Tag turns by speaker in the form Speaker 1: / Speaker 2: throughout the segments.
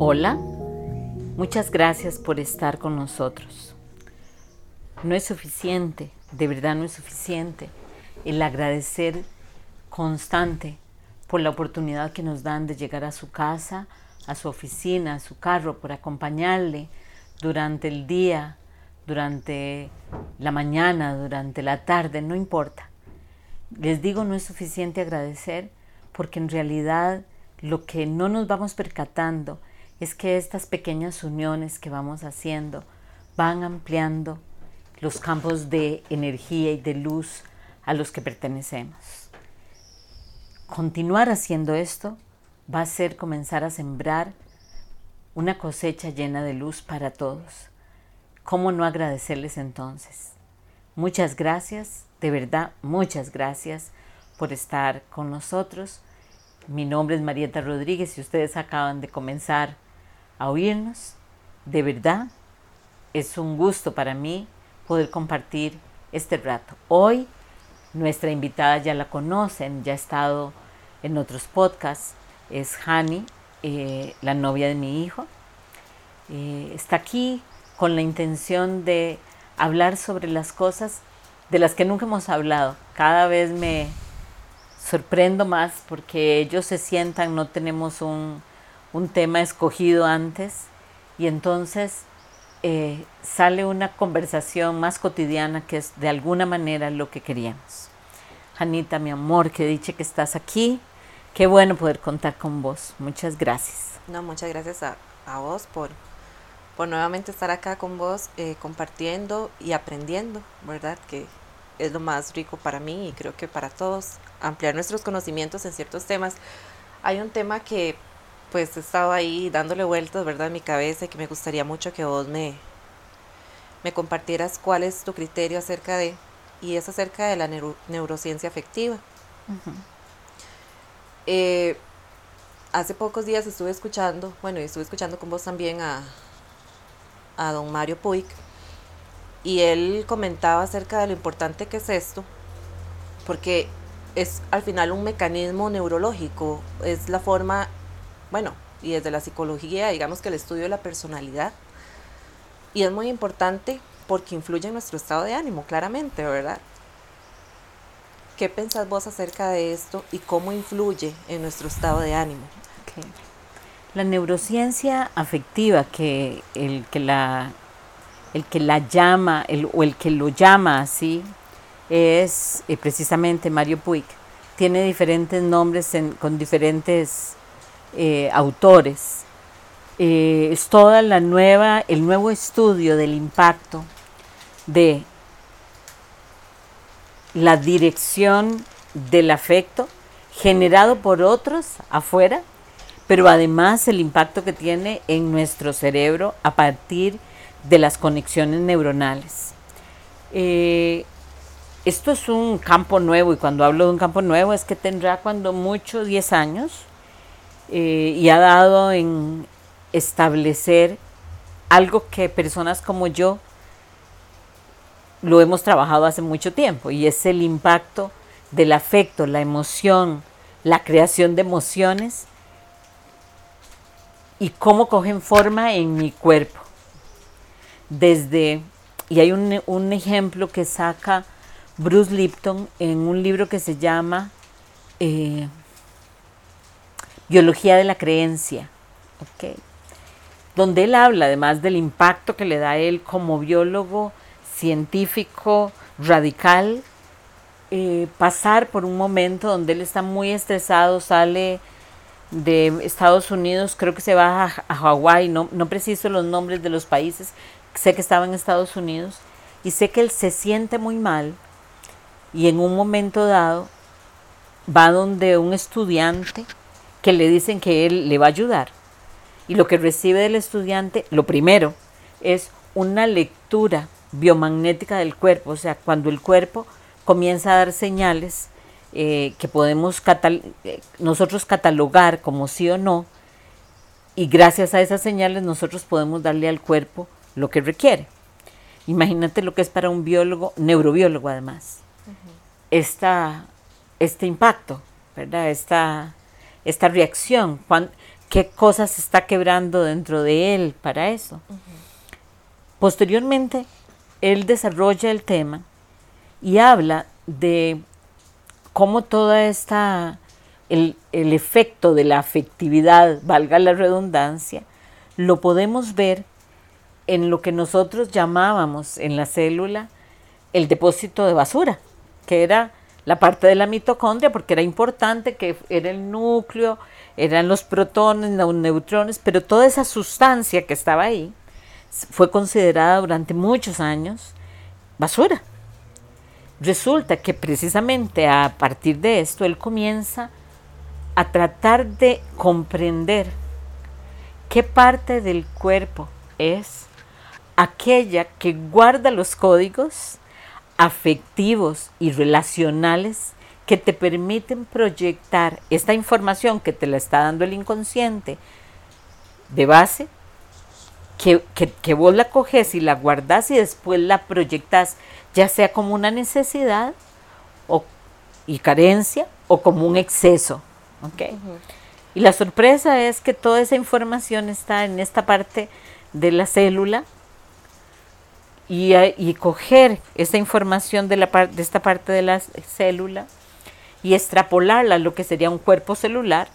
Speaker 1: Hola, muchas gracias por estar con nosotros. No es suficiente, de verdad no es suficiente, el agradecer constante por la oportunidad que nos dan de llegar a su casa, a su oficina, a su carro, por acompañarle durante el día, durante la mañana, durante la tarde, no importa. Les digo, no es suficiente agradecer porque en realidad lo que no nos vamos percatando es que estas pequeñas uniones que vamos haciendo van ampliando los campos de energía y de luz a los que pertenecemos. Continuar haciendo esto va a ser comenzar a sembrar una cosecha llena de luz para todos. ¿Cómo no agradecerles entonces? Muchas gracias, de verdad, muchas gracias por estar con nosotros. Mi nombre es Marieta Rodríguez y ustedes acaban de comenzar a oírnos. De verdad, es un gusto para mí poder compartir este rato. Hoy nuestra invitada ya la conocen, ya ha estado en otros podcasts, es Hani, eh, la novia de mi hijo. Eh, está aquí con la intención de hablar sobre las cosas de las que nunca hemos hablado. Cada vez me sorprendo más porque ellos se sientan, no tenemos un, un tema escogido antes y entonces eh, sale una conversación más cotidiana que es de alguna manera lo que queríamos. Janita, mi amor, que dice que estás aquí. Qué bueno poder contar con vos. Muchas gracias.
Speaker 2: No, muchas gracias a, a vos por, por nuevamente estar acá con vos, eh, compartiendo y aprendiendo, ¿verdad? Que es lo más rico para mí y creo que para todos, ampliar nuestros conocimientos en ciertos temas. Hay un tema que pues he estado ahí dándole vueltas, ¿verdad? En mi cabeza y que me gustaría mucho que vos me, me compartieras cuál es tu criterio acerca de, y es acerca de la neurociencia afectiva. Eh, hace pocos días estuve escuchando, bueno, y estuve escuchando con vos también a, a don Mario Puig, y él comentaba acerca de lo importante que es esto, porque es al final un mecanismo neurológico, es la forma bueno, y desde la psicología, digamos que el estudio de la personalidad. Y es muy importante porque influye en nuestro estado de ánimo, claramente, ¿verdad? ¿Qué pensás vos acerca de esto y cómo influye en nuestro estado de ánimo?
Speaker 1: La neurociencia afectiva, que el que la, el que la llama, el, o el que lo llama así, es eh, precisamente Mario Puig. Tiene diferentes nombres con diferentes eh, autores. Eh, es toda la nueva, el nuevo estudio del impacto de la dirección del afecto generado por otros afuera, pero además el impacto que tiene en nuestro cerebro a partir de las conexiones neuronales. Eh, esto es un campo nuevo y cuando hablo de un campo nuevo es que tendrá cuando mucho 10 años eh, y ha dado en establecer algo que personas como yo lo hemos trabajado hace mucho tiempo y es el impacto del afecto, la emoción, la creación de emociones y cómo cogen forma en mi cuerpo. Desde, y hay un, ejemplo que saca Bruce Lipton en un libro que se llama eh, biología de la creencia, donde él habla además del impacto que le da él como biólogo científico radical, eh, pasar por un momento donde él está muy estresado, sale de Estados Unidos, creo que se va a, a Hawái, no, no preciso los nombres de los países, sé que estaba en Estados Unidos, y sé que él se siente muy mal y en un momento dado va donde un estudiante que le dicen que él le va a ayudar. Y lo que recibe del estudiante, lo primero, es una lectura biomagnética del cuerpo, o sea, cuando el cuerpo comienza a dar señales eh, que podemos eh, nosotros catalogar como sí o no, y gracias a esas señales nosotros podemos darle al cuerpo lo que requiere. Imagínate lo que es para un biólogo, neurobiólogo además, este impacto, ¿verdad? Esta, esta reacción. qué cosas se está quebrando dentro de él para eso. Posteriormente, él desarrolla el tema y habla de cómo toda esta, el, el efecto de la afectividad, valga la redundancia, lo podemos ver en lo que nosotros llamábamos en la célula el depósito de basura, que era la parte de la mitocondria, porque era importante que era el núcleo, eran los protones, los neutrones, pero toda esa sustancia que estaba ahí fue considerada durante muchos años basura. Resulta que precisamente a partir de esto él comienza a tratar de comprender qué parte del cuerpo es aquella que guarda los códigos afectivos y relacionales que te permiten proyectar esta información que te la está dando el inconsciente de base, que, vos la coges y la guardas y después la proyectas, ya sea como una necesidad o, y carencia o como un exceso. Y la sorpresa es que toda esa información está en esta parte de la célula y, coger esa información de, la, de esta parte de la célula y extrapolarla a lo que sería un cuerpo celular,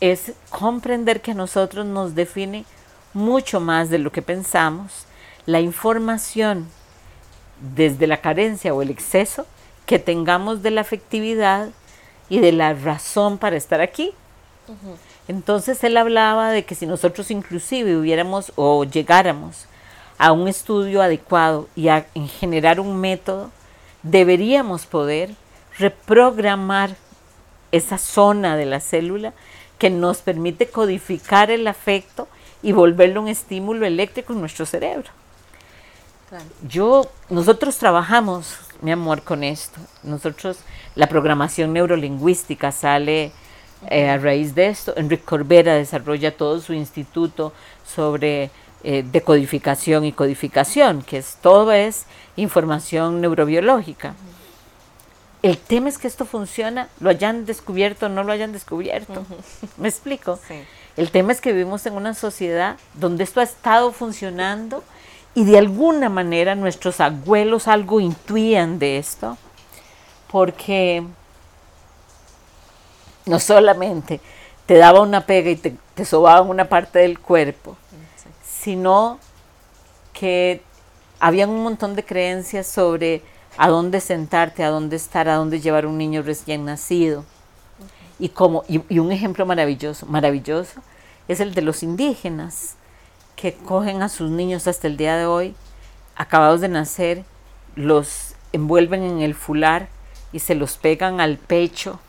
Speaker 1: es comprender que a nosotros nos define mucho más de lo que pensamos la información desde la carencia o el exceso que tengamos de la afectividad y de la razón para estar aquí. Entonces él hablaba de que si nosotros inclusive hubiéramos o llegáramos a un estudio adecuado y a generar un método, deberíamos poder reprogramar esa zona de la célula que nos permite codificar el afecto y volverlo un estímulo eléctrico en nuestro cerebro. Yo, nosotros trabajamos, mi amor, con esto. Nosotros, la programación neurolingüística sale eh, a raíz de esto. Enrique Corbera desarrolla todo su instituto sobre eh, decodificación y codificación, que es todo es información neurobiológica. El tema es que esto funciona, lo hayan descubierto o no lo hayan descubierto. ¿Me explico? El tema es que vivimos en una sociedad donde esto ha estado funcionando y de alguna manera nuestros abuelos algo intuían de esto, porque no solamente te daba una pega y te, te sobaban una parte del cuerpo, sino que había un montón de creencias sobre a dónde sentarte, a dónde estar, a dónde llevar un niño recién nacido. Y, como, y, un ejemplo maravilloso, maravilloso es el de los indígenas, que cogen a sus niños hasta el día de hoy, acabados de nacer, los envuelven en el fular y se los pegan al pecho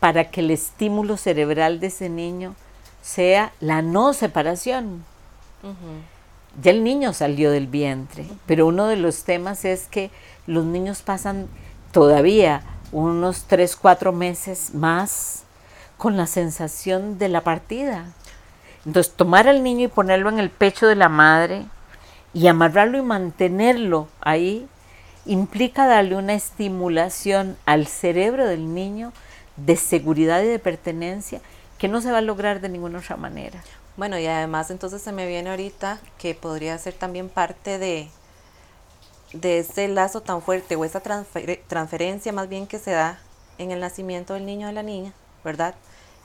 Speaker 1: para que el estímulo cerebral de ese niño sea la no separación. Ya el niño salió del vientre, pero uno de los temas es que los niños pasan todavía unos 3, 4 meses más con la sensación de la partida. Entonces, tomar al niño y ponerlo en el pecho de la madre y amarrarlo y mantenerlo ahí implica darle una estimulación al cerebro del niño de seguridad y de pertenencia que no se va a lograr de ninguna otra manera.
Speaker 2: Bueno, y además entonces se me viene ahorita que podría ser también parte de, de ese lazo tan fuerte o esa transferencia más bien que se da en el nacimiento del niño o de la niña, ¿verdad?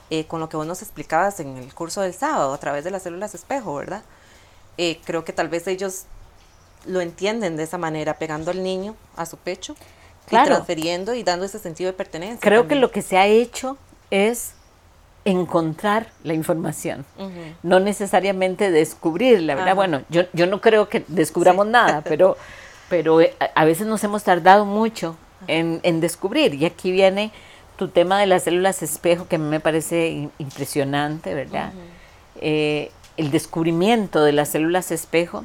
Speaker 2: Eh, con lo que vos nos explicabas en el curso del sábado a través de las células espejo, ¿verdad? Eh, creo que tal vez ellos lo entienden de esa manera, pegando al niño a su pecho y transfiriendo y dando ese sentido de pertenencia.
Speaker 1: Creo que lo que se ha hecho es encontrar la información, no necesariamente descubrirla, ¿verdad? Bueno, yo, yo no creo que descubramos nada, pero, pero eh, a veces nos hemos tardado mucho en, descubrir. Y aquí viene tu tema de las células espejo, que me parece impresionante, ¿verdad? Eh, el descubrimiento de las células espejo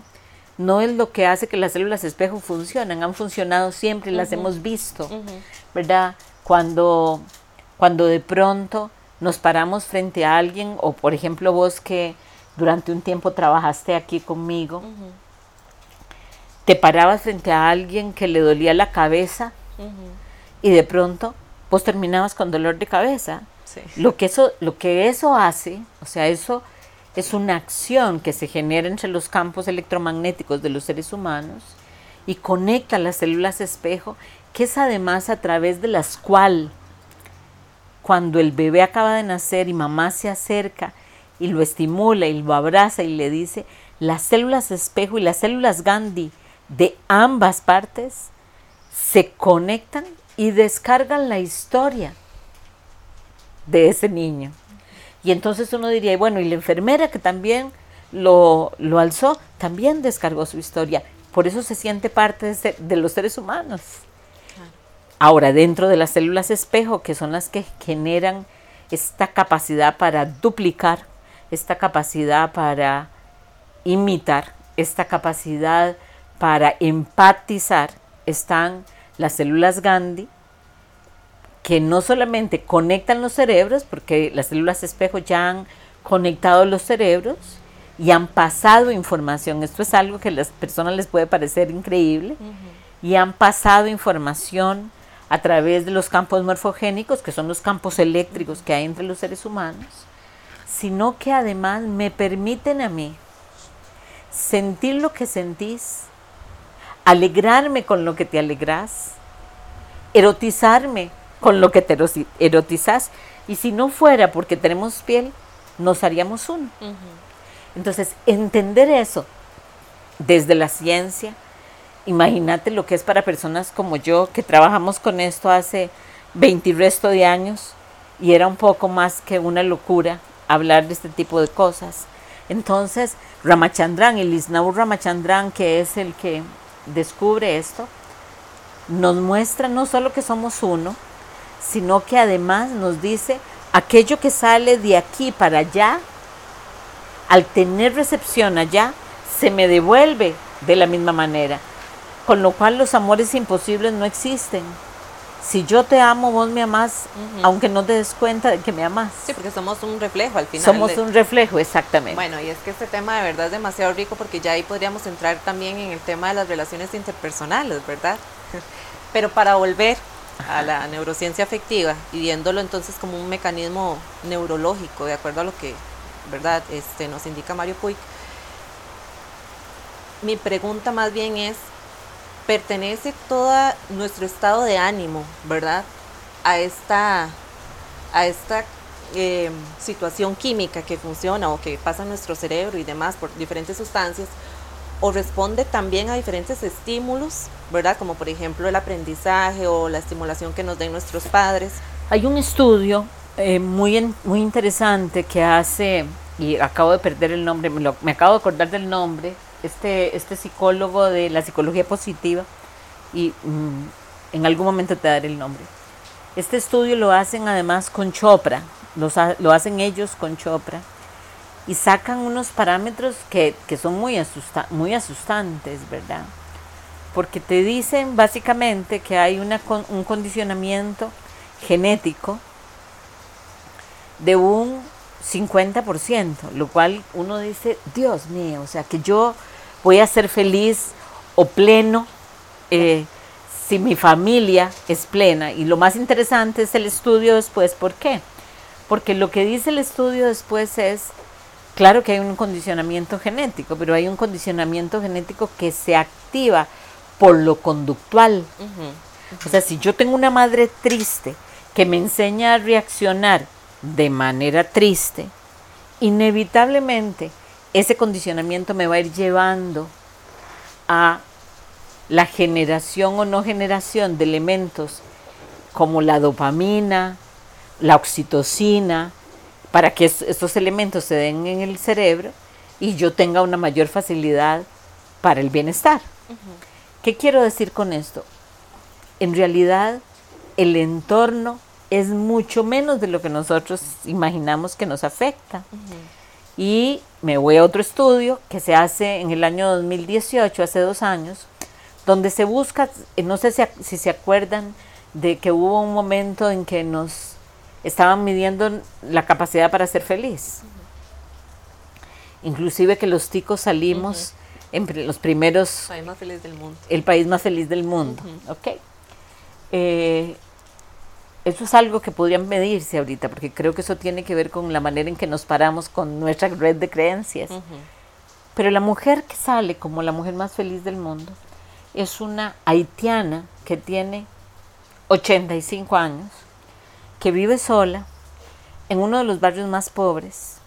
Speaker 1: no es lo que hace que las células espejo funcionen, han funcionado siempre y las hemos visto, ¿verdad? Cuando, cuando de pronto nos paramos frente a alguien, o por ejemplo vos que durante un tiempo trabajaste aquí conmigo, te parabas frente a alguien que le dolía la cabeza y de pronto vos terminabas con dolor de cabeza. Lo, que eso, lo que eso hace, o sea, eso es una acción que se genera entre los campos electromagnéticos de los seres humanos y conecta las células espejo, que es además a través de las cuales cuando el bebé acaba de nacer y mamá se acerca y lo estimula y lo abraza y le dice, las células espejo y las células Gandhi de ambas partes se conectan y descargan la historia de ese niño. Y entonces uno diría, bueno, y la enfermera que también lo, lo alzó, también descargó su historia. Por eso se siente parte de, ser, de los seres humanos. Ahora, dentro de las células espejo, que son las que generan esta capacidad para duplicar, esta capacidad para imitar, esta capacidad para empatizar, están las células Gandhi, que no solamente conectan los cerebros, porque las células espejo ya han conectado los cerebros y han pasado información. Esto es algo que a las personas les puede parecer increíble. Y han pasado información a través de los campos morfogénicos, que son los campos eléctricos que hay entre los seres humanos, sino que además me permiten a mí sentir lo que sentís, alegrarme con lo que te alegrás, erotizarme con lo que te erotizás. Y si no fuera porque tenemos piel, nos haríamos uno. Entonces, entender eso desde la ciencia, imagínate lo que es para personas como yo, que trabajamos con esto hace 20 y resto de años, y era un poco más que una locura hablar de este tipo de cosas. Entonces, Ramachandran, el Isnaur Ramachandran, que es el que descubre esto, nos muestra no solo que somos uno, sino que además nos dice aquello que sale de aquí para allá, al tener recepción allá, se me devuelve de la misma manera con lo cual los amores imposibles no existen. Si yo te amo, vos me amás, uh -huh. aunque no te des cuenta de que me amás.
Speaker 2: Sí, porque somos un reflejo al final.
Speaker 1: Somos de... un reflejo, exactamente.
Speaker 2: Bueno, y es que este tema de verdad es demasiado rico porque ya ahí podríamos entrar también en el tema de las relaciones interpersonales, ¿verdad? Pero para volver a la neurociencia afectiva y viéndolo entonces como un mecanismo neurológico, de acuerdo a lo que ¿verdad? Este, nos indica Mario Puig. Mi pregunta más bien es, pertenece todo nuestro estado de ánimo, ¿verdad? A esta, a esta em, situación química que funciona o que pasa en nuestro cerebro y demás por diferentes sustancias, o responde también a diferentes estímulos, ¿verdad? Como por ejemplo el aprendizaje o la estimulación que nos den nuestros padres.
Speaker 1: Hay un estudio eh, muy, muy interesante que hace, y acabo de perder el nombre, me acabo de acordar del nombre, este, este psicólogo de la psicología positiva, y mm, en algún momento te daré el nombre. Este estudio lo hacen además con Chopra, los, lo hacen ellos con Chopra, y sacan unos parámetros que, que son muy, asusta, muy asustantes, ¿verdad? Porque te dicen básicamente que hay una, un condicionamiento genético de un 50%, lo cual uno dice, Dios mío, o sea, que yo voy a ser feliz o pleno eh, si mi familia es plena. Y lo más interesante es el estudio después. ¿Por qué? Porque lo que dice el estudio después es, claro que hay un condicionamiento genético, pero hay un condicionamiento genético que se activa por lo conductual. O sea, si yo tengo una madre triste que me enseña a reaccionar de manera triste, inevitablemente ese condicionamiento me va a ir llevando a la generación o no generación de elementos como la dopamina, la oxitocina, para que estos elementos se den en el cerebro y yo tenga una mayor facilidad para el bienestar. ¿Qué quiero decir con esto? En realidad, el entorno es mucho menos de lo que nosotros imaginamos que nos afecta. Y me voy a otro estudio que se hace en el año 2018, hace dos años, donde se busca, eh, no sé si, se acuerdan de que hubo un momento en que nos estaban midiendo la capacidad para ser feliz. Inclusive que los ticos salimos uh en los primeros...
Speaker 2: El país más feliz del mundo.
Speaker 1: El país más feliz del mundo, ¿ok? Eh, algo que podrían medirse ahorita, porque creo que eso tiene que ver con la manera en que nos paramos con nuestra red de creencias. Pero la mujer que sale como la mujer más feliz del mundo es una haitiana que tiene 85 años, que vive sola en uno de los barrios más pobres.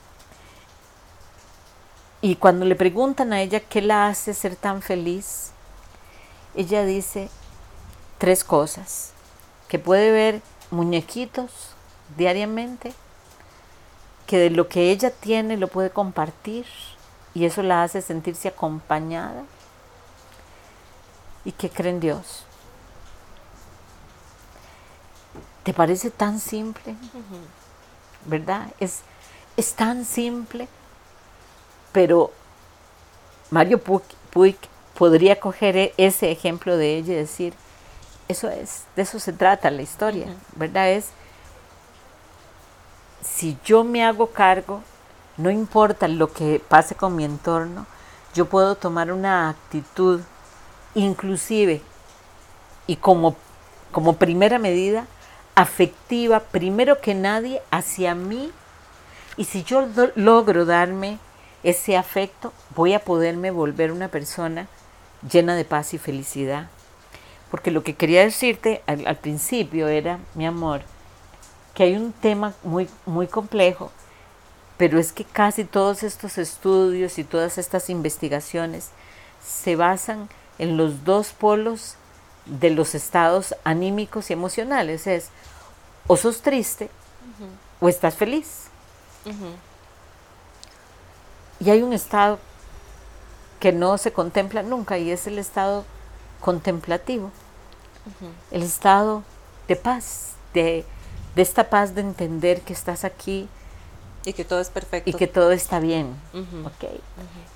Speaker 1: Y cuando le preguntan a ella qué la hace ser tan feliz, ella dice tres cosas, que puede ver muñequitos diariamente, que de lo que ella tiene lo puede compartir y eso la hace sentirse acompañada y que cree en Dios. ¿Te parece tan simple? ¿Verdad? Es, es tan simple, pero Mario Puig podría coger e, ese ejemplo de ella y decir, eso es, de eso se trata la historia, ¿verdad? Es, si yo me hago cargo, no importa lo que pase con mi entorno, yo puedo tomar una actitud inclusive y como, como primera medida afectiva, primero que nadie, hacia mí. Y si yo logro darme ese afecto, voy a poderme volver una persona llena de paz y felicidad. Porque lo que quería decirte al, principio era, mi amor, que hay un tema muy, muy complejo, pero es que casi todos estos estudios y todas estas investigaciones se basan en los dos polos de los estados anímicos y emocionales. Es o sos triste o estás feliz. Y hay un estado que no se contempla nunca y es el estado contemplativo el estado de paz, de, esta paz de entender que estás aquí.
Speaker 2: Y que todo es perfecto.
Speaker 1: Y que todo está bien.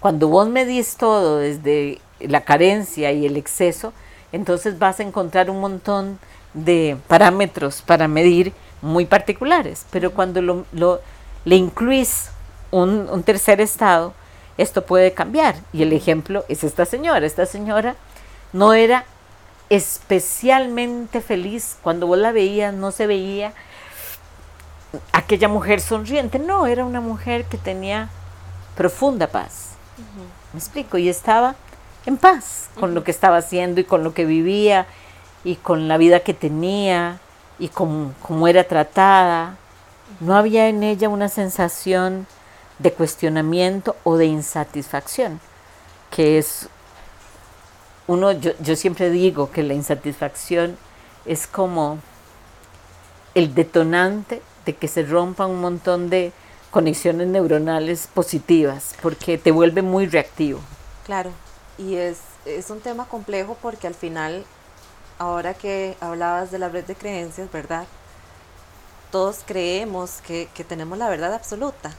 Speaker 1: Cuando vos medís todo desde la carencia y el exceso, entonces vas a encontrar un montón de parámetros para medir muy particulares. Pero cuando lo, le incluís un, un tercer estado, esto puede cambiar. Y el ejemplo es esta señora. Esta señora no era especialmente feliz. Cuando vos la veías, no se veía aquella mujer sonriente. No, era una mujer que tenía profunda paz. ¿Me explico? Y estaba en paz con lo que estaba haciendo y con lo que vivía y con la vida que tenía y con cómo era tratada. No había en ella una sensación de cuestionamiento o de insatisfacción, que es uno, yo, yo siempre digo que la insatisfacción es como el detonante de que se rompan un montón de conexiones neuronales positivas, porque te vuelve muy reactivo.
Speaker 2: Claro, y es, es un tema complejo porque al final, ahora que hablabas de la red de creencias, ¿verdad? Todos creemos que, que tenemos la verdad absoluta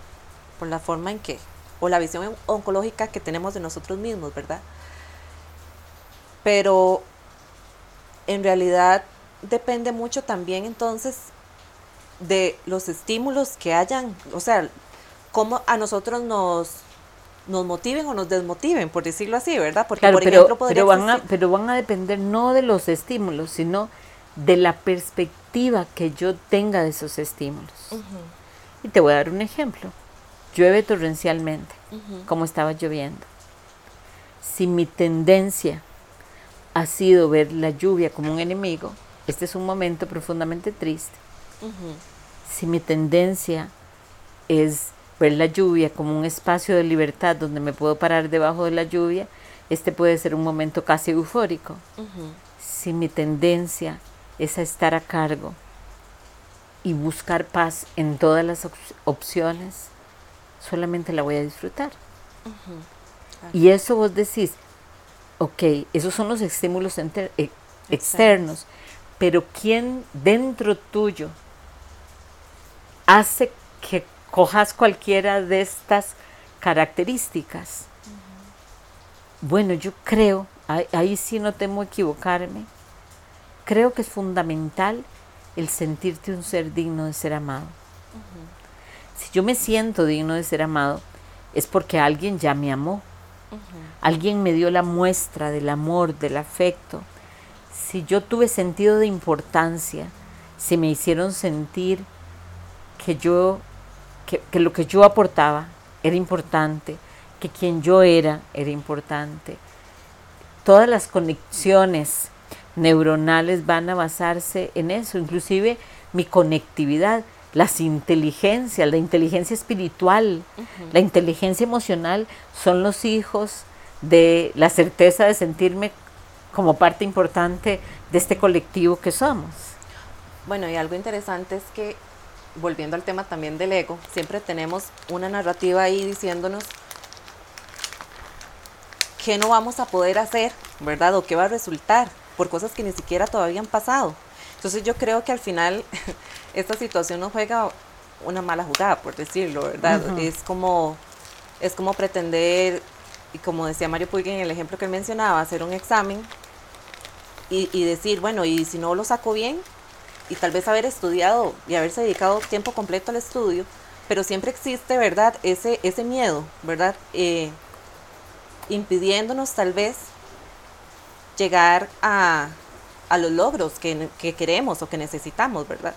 Speaker 2: por la forma en que, o la visión oncológica que tenemos de nosotros mismos, ¿verdad? Pero en realidad depende mucho también entonces de los estímulos que hayan, o sea, cómo a nosotros nos, nos motiven o nos desmotiven, por decirlo así, ¿verdad?
Speaker 1: Porque, por ejemplo, pero, van a, pero van a depender no de los estímulos, sino de la perspectiva que yo tenga de esos estímulos. Y te voy a dar un ejemplo. Llueve torrencialmente, como estaba lloviendo. Si mi tendencia ha sido ver la lluvia como un enemigo, este es un momento profundamente triste. Si mi tendencia es ver la lluvia como un espacio de libertad donde me puedo parar debajo de la lluvia, este puede ser un momento casi eufórico. Si mi tendencia es a estar a cargo y buscar paz en todas las opciones, solamente la voy a disfrutar. Y eso vos decís, Ok, esos son los estímulos eh, externos, pero ¿quién dentro tuyo hace que cojas cualquiera de estas características? Bueno, yo creo, ahí, sí no temo equivocarme, creo que es fundamental el sentirte un ser digno de ser amado. Si yo me siento digno de ser amado, es porque alguien ya me amó. Alguien me dio la muestra del amor, del afecto. Si yo tuve sentido de importancia, si me hicieron sentir que yo, que, que lo que yo aportaba era importante, que quien yo era era importante. Todas las conexiones neuronales van a basarse en eso, inclusive mi conectividad, las inteligencias, la inteligencia espiritual, la inteligencia emocional son los hijos de la certeza de sentirme como parte importante de este colectivo que somos.
Speaker 2: Bueno, y algo interesante es que, volviendo al tema también del ego, siempre tenemos una narrativa ahí diciéndonos qué no vamos a poder hacer, ¿verdad? O qué va a resultar por cosas que ni siquiera todavía han pasado. Entonces yo creo que al final esta situación nos juega una mala jugada, por decirlo, ¿verdad? Es como es como pretender, y como decía Mario Puig en el ejemplo que él mencionaba, hacer un examen y, y decir, bueno, y si no lo saco bien, y tal vez haber estudiado y haberse dedicado tiempo completo al estudio, pero siempre existe, ¿verdad? Ese, ese miedo, ¿verdad? Eh, impidiéndonos tal vez llegar a, los logros que, que queremos o que necesitamos, ¿verdad?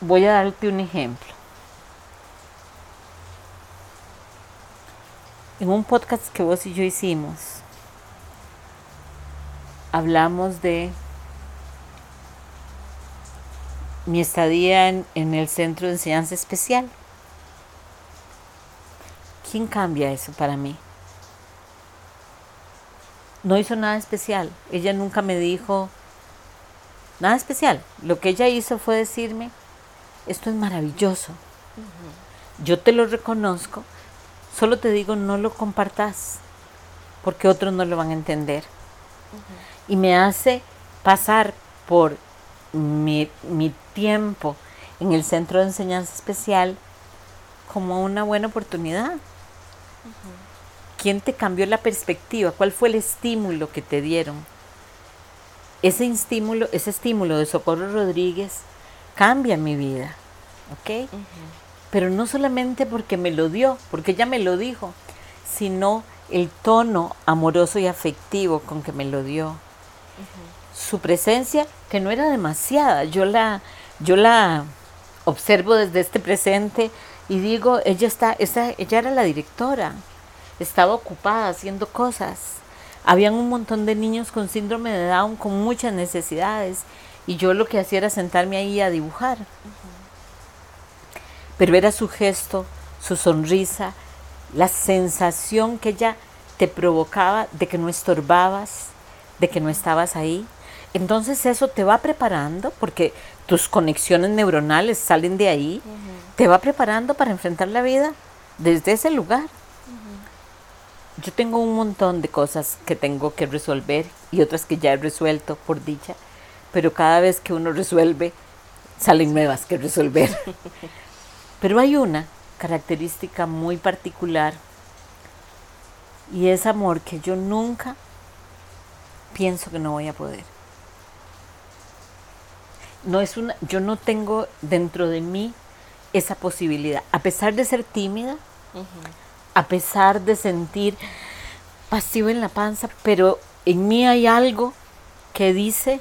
Speaker 1: Voy a darte un ejemplo. En un podcast que vos y yo hicimos, hablamos de mi estadía en, en, el centro de enseñanza especial. ¿Quién cambia eso para mí? No hizo nada especial. Ella nunca me dijo nada especial. Lo que ella hizo fue decirme, esto es maravilloso. Yo te lo reconozco. Solo te digo, no lo compartas, porque otros no lo van a entender. Y me hace pasar por mi, mi, tiempo en el centro de enseñanza especial como una buena oportunidad. ¿Quién te cambió la perspectiva? ¿Cuál fue el estímulo que te dieron? Ese estímulo, ese estímulo de Socorro Rodríguez cambia mi vida, ¿ok? Pero no solamente porque me lo dio, porque ella me lo dijo, sino el tono amoroso y afectivo con que me lo dio. Su presencia, que no era demasiada, yo la, yo la observo desde este presente y digo, ella está, esa, ella era la directora estaba ocupada haciendo cosas. Habían un montón de niños con síndrome de Down con muchas necesidades y yo lo que hacía era sentarme ahí a dibujar. Pero era su gesto, su sonrisa, la sensación que ella te provocaba de que no estorbabas, de que no estabas ahí. Entonces eso te va preparando, porque tus conexiones neuronales salen de ahí, te va preparando para enfrentar la vida desde ese lugar yo tengo un montón de cosas que tengo que resolver y otras que ya he resuelto por dicha, pero cada vez que uno resuelve, salen nuevas que resolver. pero hay una característica muy particular y es amor que yo nunca pienso que no voy a poder. No es una, yo no tengo dentro de mí esa posibilidad, a pesar de ser tímida, a pesar de sentir pasivo en la panza, pero en mí hay algo que dice,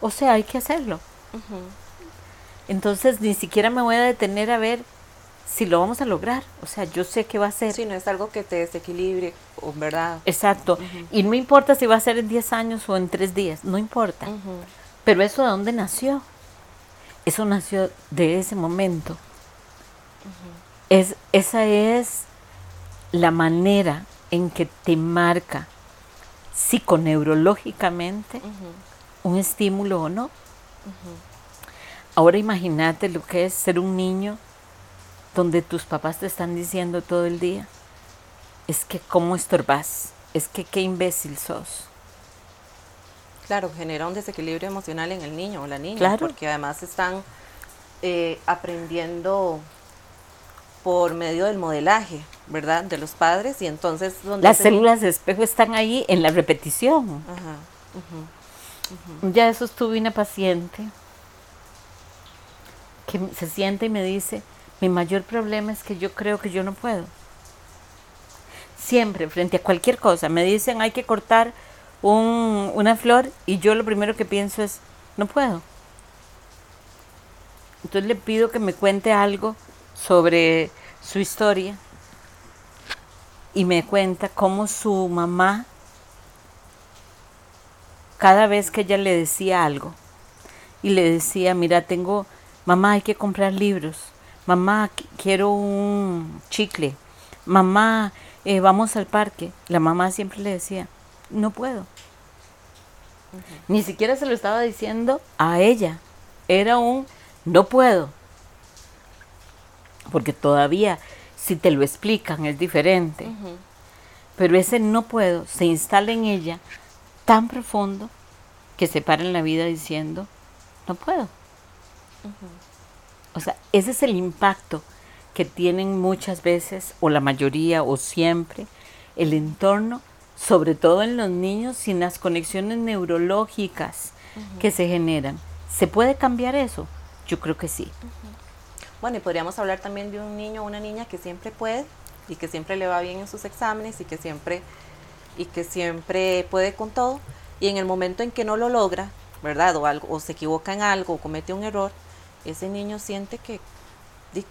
Speaker 1: o sea, hay que hacerlo. Entonces ni siquiera me voy a detener a ver si lo vamos a lograr. O sea, yo sé que va a ser.
Speaker 2: Si no es algo que te desequilibre, ¿verdad?
Speaker 1: Exacto. Y no importa si va a ser en 10 años o en 3 días, no importa. Pero eso de dónde nació? Eso nació de ese momento. es, esa es la manera en que te marca psiconeurológicamente un estímulo o no. Ahora imagínate lo que es ser un niño donde tus papás te están diciendo todo el día, es que cómo estorbas, es que qué imbécil sos.
Speaker 2: Claro, genera un desequilibrio emocional en el niño o la niña, porque además están eh, aprendiendo por medio del modelaje, ¿verdad? De los padres y entonces...
Speaker 1: Donde Las células de espejo están ahí en la repetición. Ya eso estuve una paciente que se siente y me dice, mi mayor problema es que yo creo que yo no puedo. Siempre, frente a cualquier cosa, me dicen hay que cortar un, una flor y yo lo primero que pienso es, no puedo. Entonces le pido que me cuente algo sobre su historia y me cuenta cómo su mamá, cada vez que ella le decía algo, y le decía, mira, tengo, mamá, hay que comprar libros, mamá, quiero un chicle, mamá, eh, vamos al parque. La mamá siempre le decía, no puedo. Ni siquiera se lo estaba diciendo a ella. Era un no puedo. Porque todavía, si te lo explican, es diferente. Pero ese no puedo se instala en ella tan profundo que se para en la vida diciendo, no puedo. O sea, ese es el impacto que tienen muchas veces, o la mayoría, o siempre, el entorno, sobre todo en los niños, sin las conexiones neurológicas que se generan. ¿Se puede cambiar eso? Yo creo que sí.
Speaker 2: Bueno, y podríamos hablar también de un niño o una niña que siempre puede y que siempre le va bien en sus exámenes y que siempre y que siempre puede con todo y en el momento en que no lo logra, ¿verdad? O algo o se equivoca en algo o comete un error, ese niño siente que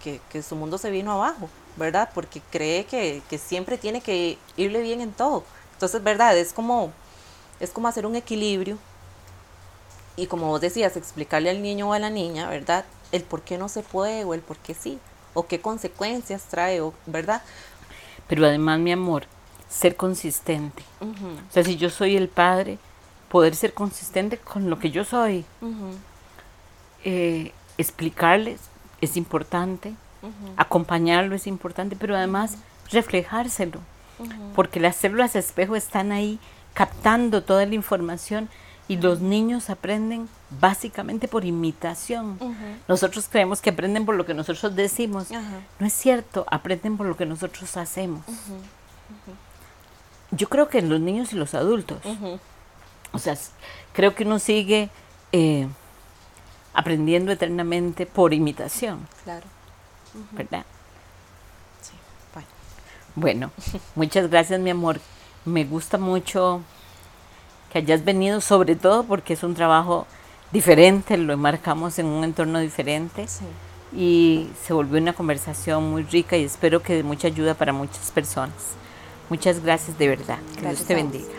Speaker 2: que, que, su mundo se vino abajo, ¿verdad? Porque cree que, que, siempre tiene que irle bien en todo. Entonces, ¿verdad? Es como, es como hacer un equilibrio y como vos decías, explicarle al niño o a la niña, ¿verdad? El por qué no se puede o el por qué sí, o qué consecuencias trae, ¿verdad?
Speaker 1: Pero además, mi amor, ser consistente. O sea, si yo soy el padre, poder ser consistente con lo que yo soy. eh, explicarles es importante, acompañarlo es importante, pero además reflejárselo, porque las células espejo están ahí captando toda la información y los niños aprenden básicamente por imitación. Nosotros creemos que aprenden por lo que nosotros decimos. No es cierto, aprenden por lo que nosotros hacemos. Yo creo que en los niños y los adultos. O sea, creo que uno sigue eh, aprendiendo eternamente por imitación.
Speaker 2: Claro.
Speaker 1: ¿Verdad?
Speaker 2: Sí,
Speaker 1: bueno. Bueno, muchas gracias, mi amor. Me gusta mucho que hayas venido, sobre todo porque es un trabajo diferente, lo marcamos en un entorno diferente.
Speaker 2: Sí.
Speaker 1: Y se volvió una conversación muy rica y espero que de mucha ayuda para muchas personas. Muchas gracias de verdad. Que
Speaker 2: Gracias
Speaker 1: Dios te bendiga.